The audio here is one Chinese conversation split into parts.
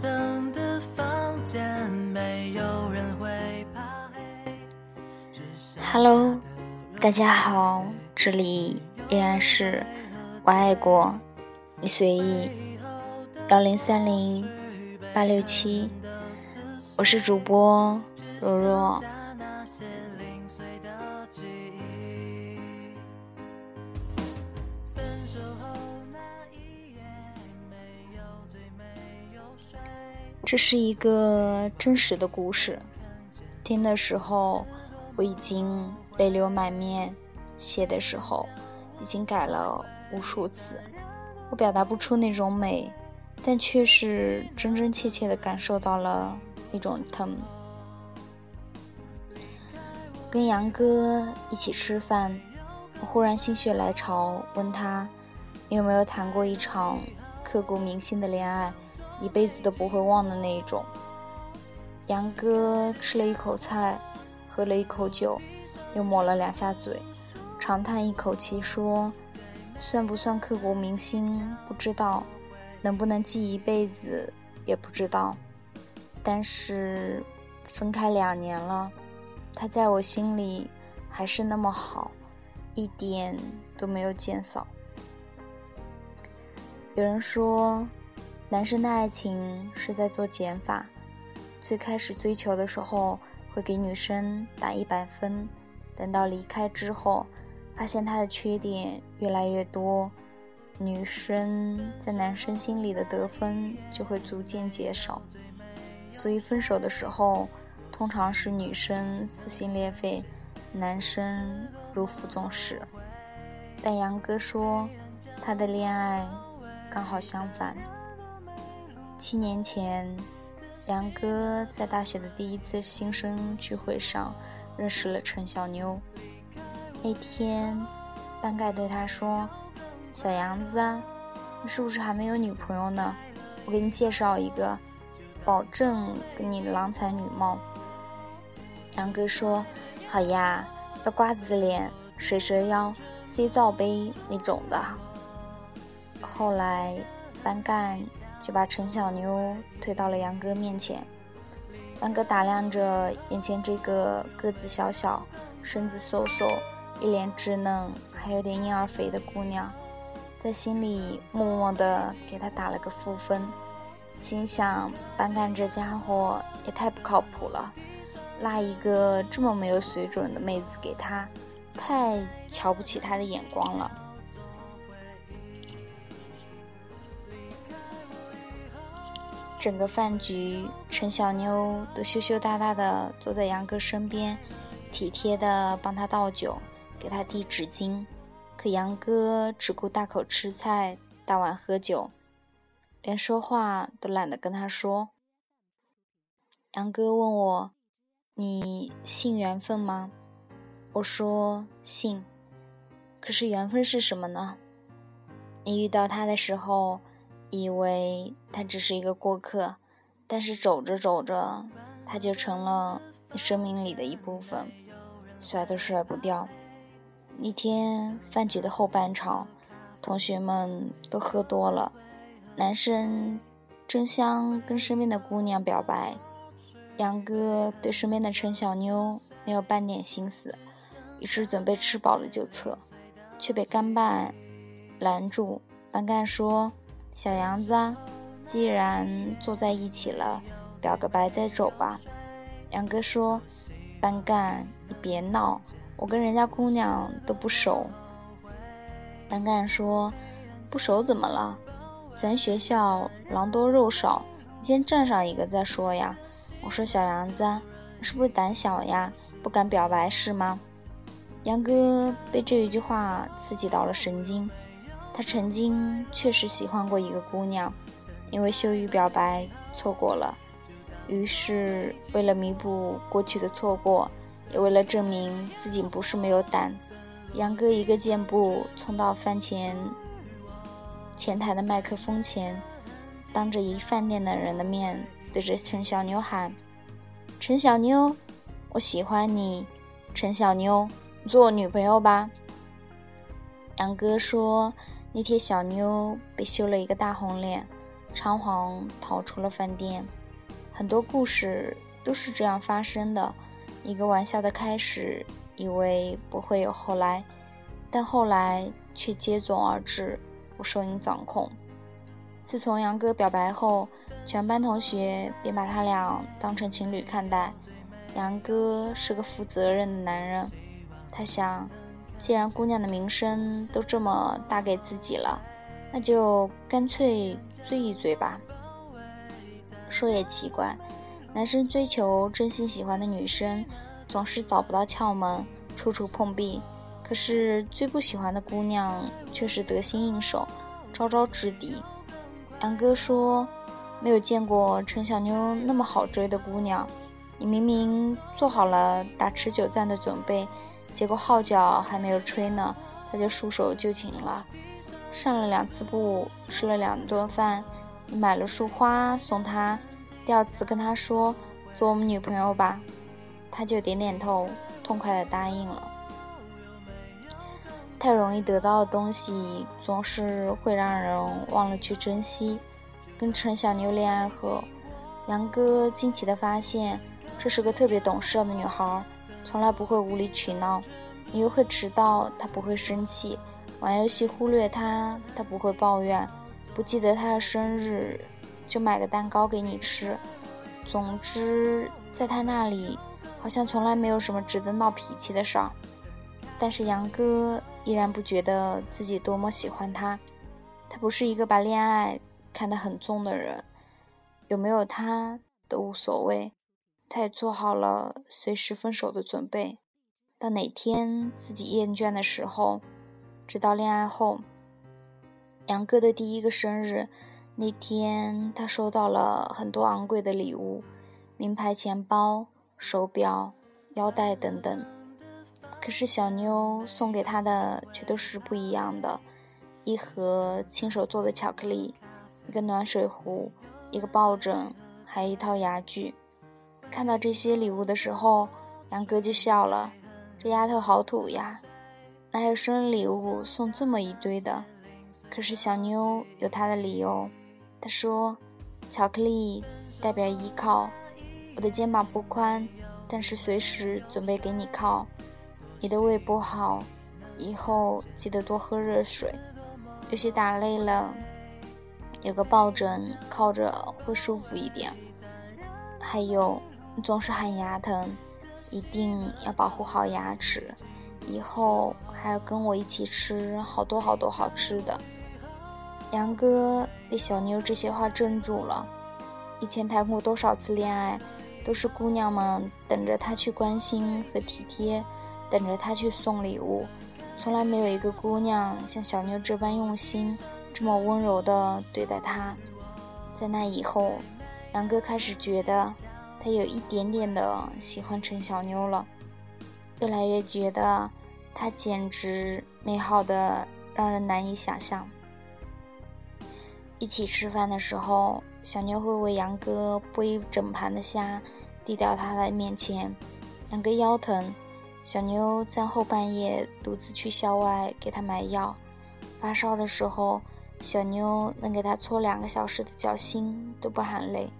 灯的房间，没有人会怕黑。Hello，大家好，这里依然是我爱过你随意幺零三零八六七，我是主播若若。那些零碎的记忆，分手后这是一个真实的故事，听的时候我已经泪流满面，写的时候已经改了无数次。我表达不出那种美，但却是真真切切的感受到了那种疼。跟杨哥一起吃饭，我忽然心血来潮问他有没有谈过一场刻骨铭心的恋爱，一辈子都不会忘的那一种。杨哥吃了一口菜，喝了一口酒，又抹了两下嘴，长叹一口气说：“算不算刻骨铭心不知道，能不能记一辈子也不知道。但是分开两年了。”他在我心里还是那么好，一点都没有减少。有人说，男生的爱情是在做减法，最开始追求的时候会给女生打一百分，等到离开之后，发现他的缺点越来越多，女生在男生心里的得分就会逐渐减少，所以分手的时候。通常是女生撕心裂肺，男生如负重石。但杨哥说，他的恋爱刚好相反。七年前，杨哥在大学的第一次新生聚会上认识了陈小妞。那天，班盖对他说：“小杨子，你是不是还没有女朋友呢？我给你介绍一个，保证跟你郎才女貌。”杨哥说：“好呀，要瓜子脸、水蛇腰、C 罩杯那种的。”后来，班干就把陈小妞推到了杨哥面前。杨哥打量着眼前这个个子小小、身子瘦瘦、一脸稚嫩，还有点婴儿肥的姑娘，在心里默默地给她打了个负分，心想：班干这家伙也太不靠谱了。拉一个这么没有水准的妹子给他，太瞧不起他的眼光了。整个饭局，陈小妞都羞羞答答的坐在杨哥身边，体贴的帮他倒酒，给他递纸巾。可杨哥只顾大口吃菜，大碗喝酒，连说话都懒得跟他说。杨哥问我。你信缘分吗？我说信。可是缘分是什么呢？你遇到他的时候，以为他只是一个过客，但是走着走着，他就成了你生命里的一部分，甩都甩不掉。那天饭局的后半场，同学们都喝多了，男生争相跟身边的姑娘表白。杨哥对身边的陈小妞没有半点心思，于是准备吃饱了就撤，却被干爸拦住。班干说：“小杨子，既然坐在一起了，表个白再走吧。”杨哥说：“班干，你别闹，我跟人家姑娘都不熟。”班干说：“不熟怎么了？咱学校狼多肉少，你先站上一个再说呀。”我说：“小杨子，你是不是胆小呀？不敢表白是吗？”杨哥被这一句话刺激到了神经。他曾经确实喜欢过一个姑娘，因为羞于表白错过了。于是，为了弥补过去的错过，也为了证明自己不是没有胆，杨哥一个箭步冲到饭前前台的麦克风前，当着一饭店的人的面。对着陈小妞喊：“陈小妞，我喜欢你。陈小妞，做我女朋友吧。”杨哥说：“那天小妞被羞了一个大红脸，仓皇逃出了饭店。很多故事都是这样发生的：一个玩笑的开始，以为不会有后来，但后来却接踵而至，不受你掌控。自从杨哥表白后，全班同学便把他俩当成情侣看待。杨哥是个负责任的男人，他想，既然姑娘的名声都这么大给自己了，那就干脆追一追吧。说也奇怪，男生追求真心喜欢的女生，总是找不到窍门，处处碰壁；可是最不喜欢的姑娘，却是得心应手，招招制敌。杨哥说，没有见过陈小妞那么好追的姑娘。你明明做好了打持久战的准备，结果号角还没有吹呢，他就束手就擒了。上了两次步，吃了两顿饭，买了束花送他，第二次跟他说做我们女朋友吧，他就点点头，痛快的答应了。太容易得到的东西，总是会让人忘了去珍惜。跟陈小妞恋爱后，杨哥惊奇的发现。这是个特别懂事的女孩，从来不会无理取闹。你又会迟到，他不会生气；玩游戏忽略他，他不会抱怨；不记得他的生日，就买个蛋糕给你吃。总之，在他那里，好像从来没有什么值得闹脾气的事儿。但是杨哥依然不觉得自己多么喜欢他。他不是一个把恋爱看得很重的人，有没有他都无所谓。他也做好了随时分手的准备。到哪天自己厌倦的时候，直到恋爱后，杨哥的第一个生日那天，他收到了很多昂贵的礼物，名牌钱包、手表、腰带等等。可是小妞送给他的却都是不一样的：一盒亲手做的巧克力，一个暖水壶，一个抱枕，还有一套牙具。看到这些礼物的时候，杨哥就笑了。这丫头好土呀，哪有生日礼物送这么一堆的？可是小妞有她的理由。她说：“巧克力代表依靠，我的肩膀不宽，但是随时准备给你靠。你的胃不好，以后记得多喝热水。有些打累了，有个抱枕靠着会舒服一点。还有。”你总是喊牙疼，一定要保护好牙齿，以后还要跟我一起吃好多好多好吃的。杨哥被小妞这些话镇住了。以前谈过多少次恋爱，都是姑娘们等着他去关心和体贴，等着他去送礼物，从来没有一个姑娘像小妞这般用心，这么温柔地对待他。在那以后，杨哥开始觉得。他有一点点的喜欢陈小妞了，越来越觉得她简直美好的让人难以想象。一起吃饭的时候，小妞会为杨哥剥一整盘的虾，递到他的面前。杨哥腰疼，小妞在后半夜独自去校外给他买药。发烧的时候，小妞能给他搓两个小时的脚心都不喊累。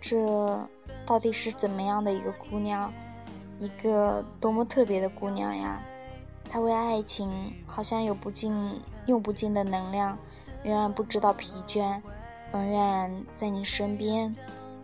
这到底是怎么样的一个姑娘？一个多么特别的姑娘呀！她为爱情好像有不尽、用不尽的能量，永远不知道疲倦，永远在你身边。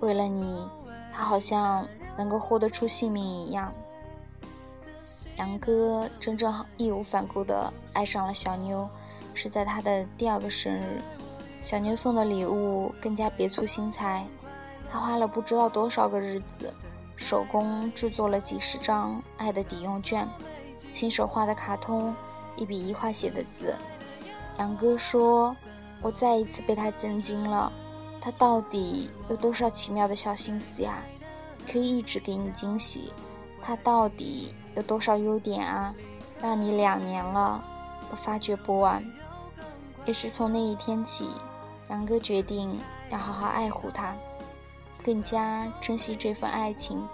为了你，她好像能够豁得出性命一样。杨哥真正义无反顾地爱上了小妞，是在他的第二个生日。小妞送的礼物更加别出心裁。他花了不知道多少个日子，手工制作了几十张爱的抵用券，亲手画的卡通，一笔一画写的字。杨哥说：“我再一次被他震惊了，他到底有多少奇妙的小心思呀？可以一直给你惊喜。他到底有多少优点啊？让你两年了都发掘不完。”也是从那一天起，杨哥决定要好好爱护他。更加珍惜这份爱情，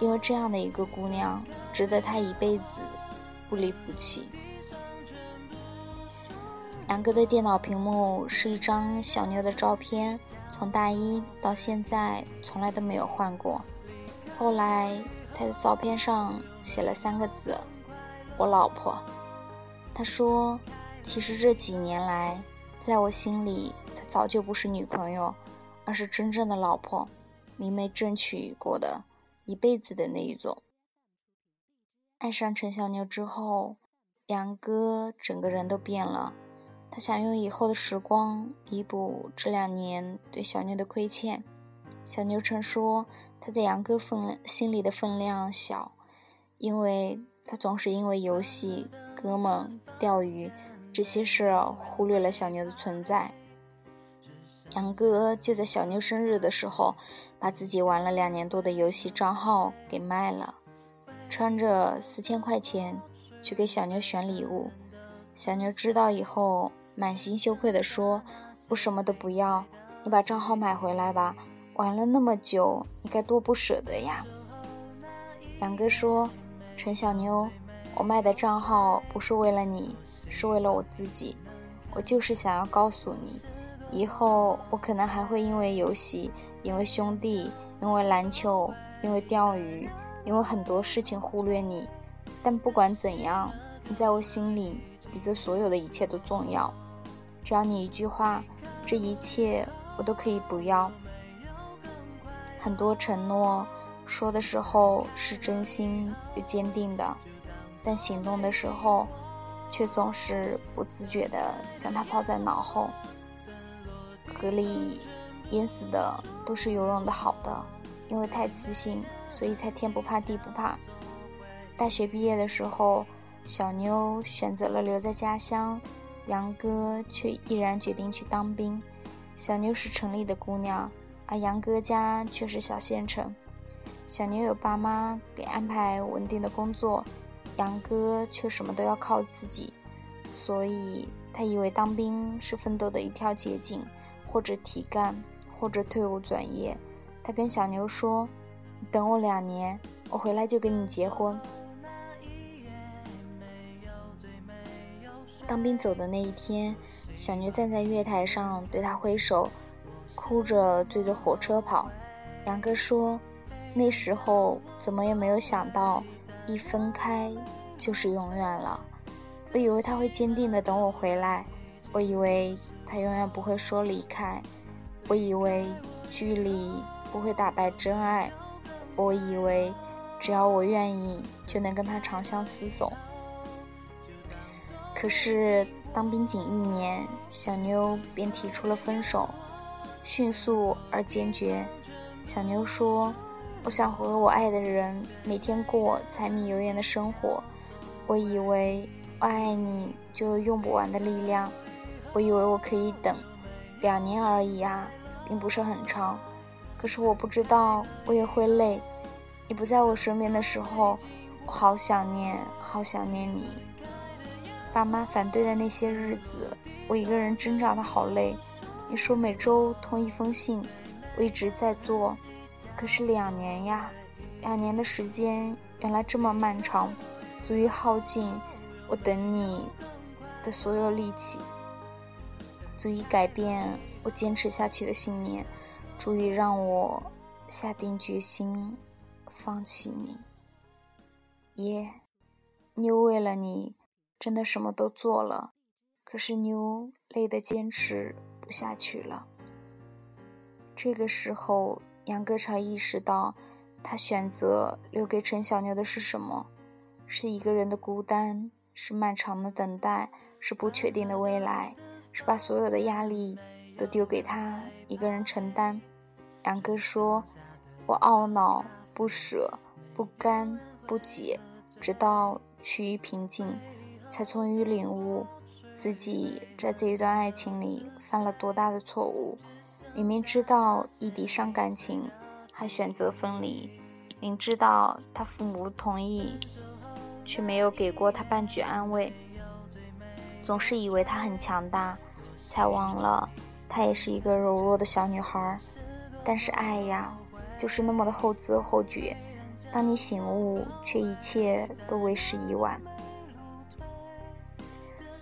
因为这样的一个姑娘值得他一辈子不离不弃。杨哥的电脑屏幕是一张小妞的照片，从大一到现在从来都没有换过。后来他的照片上写了三个字：“我老婆。”他说：“其实这几年来，在我心里，她早就不是女朋友，而是真正的老婆，明媒正娶过的，一辈子的那一种。”爱上陈小妞之后，杨哥整个人都变了。他想用以后的时光弥补这两年对小妞的亏欠。小妞曾说，他在杨哥分心里的分量小，因为他总是因为游戏。哥们，钓鱼这些事忽略了小妞的存在。杨哥就在小妞生日的时候，把自己玩了两年多的游戏账号给卖了，穿着四千块钱去给小妞选礼物。小妞知道以后，满心羞愧地说：“我什么都不要，你把账号买回来吧。玩了那么久，你该多不舍得呀。”杨哥说：“陈小妞。”我卖的账号不是为了你，是为了我自己。我就是想要告诉你，以后我可能还会因为游戏、因为兄弟、因为篮球、因为钓鱼、因为很多事情忽略你。但不管怎样，你在我心里比这所有的一切都重要。只要你一句话，这一切我都可以不要。很多承诺说的时候是真心又坚定的。但行动的时候，却总是不自觉地将它抛在脑后。河里淹死的都是游泳的好的，因为太自信，所以才天不怕地不怕。大学毕业的时候，小妞选择了留在家乡，杨哥却毅然决定去当兵。小妞是城里的姑娘，而杨哥家却是小县城。小妞有爸妈给安排稳定的工作。杨哥却什么都要靠自己，所以他以为当兵是奋斗的一条捷径，或者提干，或者退伍转业。他跟小牛说：“等我两年，我回来就跟你结婚。”当兵走的那一天，小牛站在月台上对他挥手，哭着追着火车跑。杨哥说：“那时候怎么也没有想到。”一分开就是永远了。我以为他会坚定的等我回来，我以为他永远不会说离开，我以为距离不会打败真爱，我以为只要我愿意就能跟他长相厮守。可是当兵仅一年，小妞便提出了分手，迅速而坚决。小妞说。我想和我爱的人每天过柴米油盐的生活。我以为我爱你就用不完的力量。我以为我可以等两年而已啊，并不是很长。可是我不知道我也会累。你不在我身边的时候，我好想念，好想念你。爸妈反对的那些日子，我一个人挣扎的好累。你说每周通一封信，我一直在做。可是两年呀，两年的时间原来这么漫长，足以耗尽我等你的所有力气，足以改变我坚持下去的信念，足以让我下定决心放弃你。耶，妞为了你真的什么都做了，可是妞累得坚持不下去了。这个时候。杨哥才意识到，他选择留给陈小妞的是什么？是一个人的孤单，是漫长的等待，是不确定的未来，是把所有的压力都丢给他一个人承担。杨哥说：“我懊恼、不舍、不甘、不解，直到趋于平静，才终于领悟自己在这一段爱情里犯了多大的错误。”明明知道异地伤感情，还选择分离；明知道他父母不同意，却没有给过他半句安慰。总是以为她很强大，才忘了她也是一个柔弱的小女孩。但是爱呀，就是那么的后知后觉。当你醒悟，却一切都为时已晚。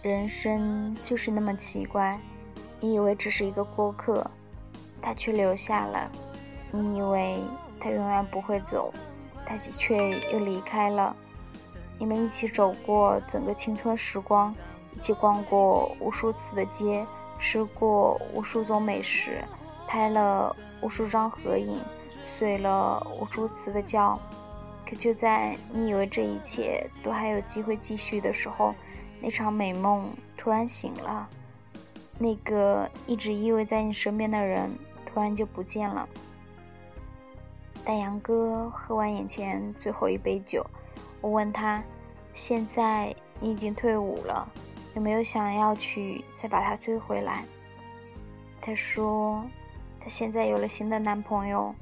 人生就是那么奇怪，你以为只是一个过客，他却留下了；你以为他永远不会走，他却又离开了。你们一起走过整个青春时光，一起逛过无数次的街，吃过无数种美食，拍了无数张合影，睡了无数次的觉。可就在你以为这一切都还有机会继续的时候，那场美梦突然醒了，那个一直依偎在你身边的人突然就不见了。大杨哥喝完眼前最后一杯酒，我问他：“现在你已经退伍了，有没有想要去再把他追回来？”他说：“他现在有了新的男朋友，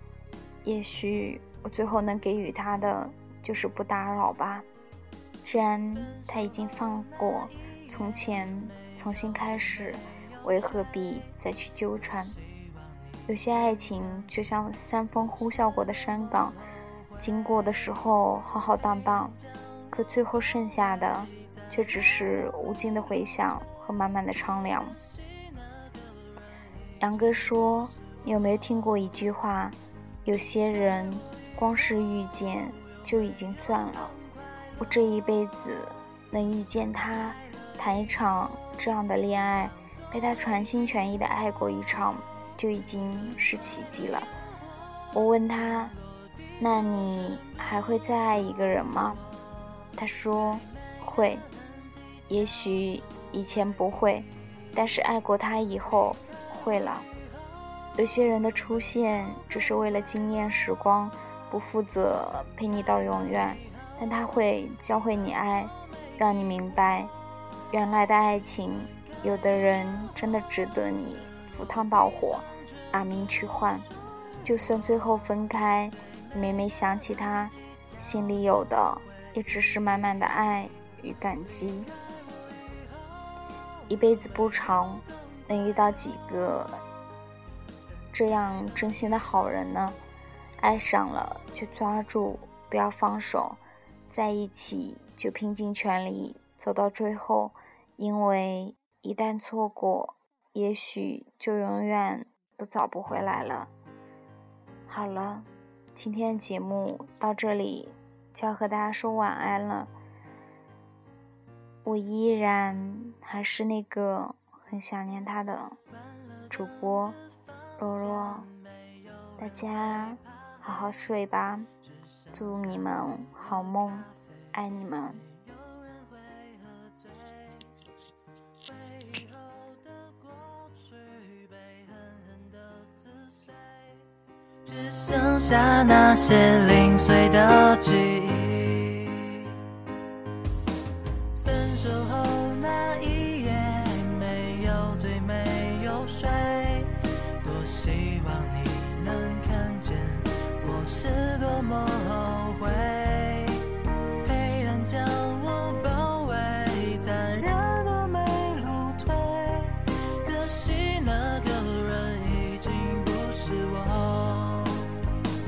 也许我最后能给予他的就是不打扰吧。”既然他已经放过从前，重新开始，为何必再去纠缠？有些爱情就像山风呼啸过的山岗，经过的时候浩浩荡荡，可最后剩下的却只是无尽的回响和满满的苍凉。杨哥说：“你有没有听过一句话？有些人光是遇见就已经赚了。”我这一辈子能遇见他，谈一场这样的恋爱，被他全心全意的爱过一场，就已经是奇迹了。我问他：“那你还会再爱一个人吗？”他说：“会，也许以前不会，但是爱过他以后会了。有些人的出现只是为了惊艳时光，不负责陪你到永远。”但他会教会你爱，让你明白，原来的爱情，有的人真的值得你赴汤蹈火，拿命去换。就算最后分开，你每每想起他，心里有的也只是满满的爱与感激。一辈子不长，能遇到几个这样真心的好人呢？爱上了就抓住，不要放手。在一起就拼尽全力走到最后，因为一旦错过，也许就永远都找不回来了。好了，今天的节目到这里就要和大家说晚安了。我依然还是那个很想念他的主播若若，大家好好睡吧。祝你们好梦，爱你们。只剩下那些零碎的记忆。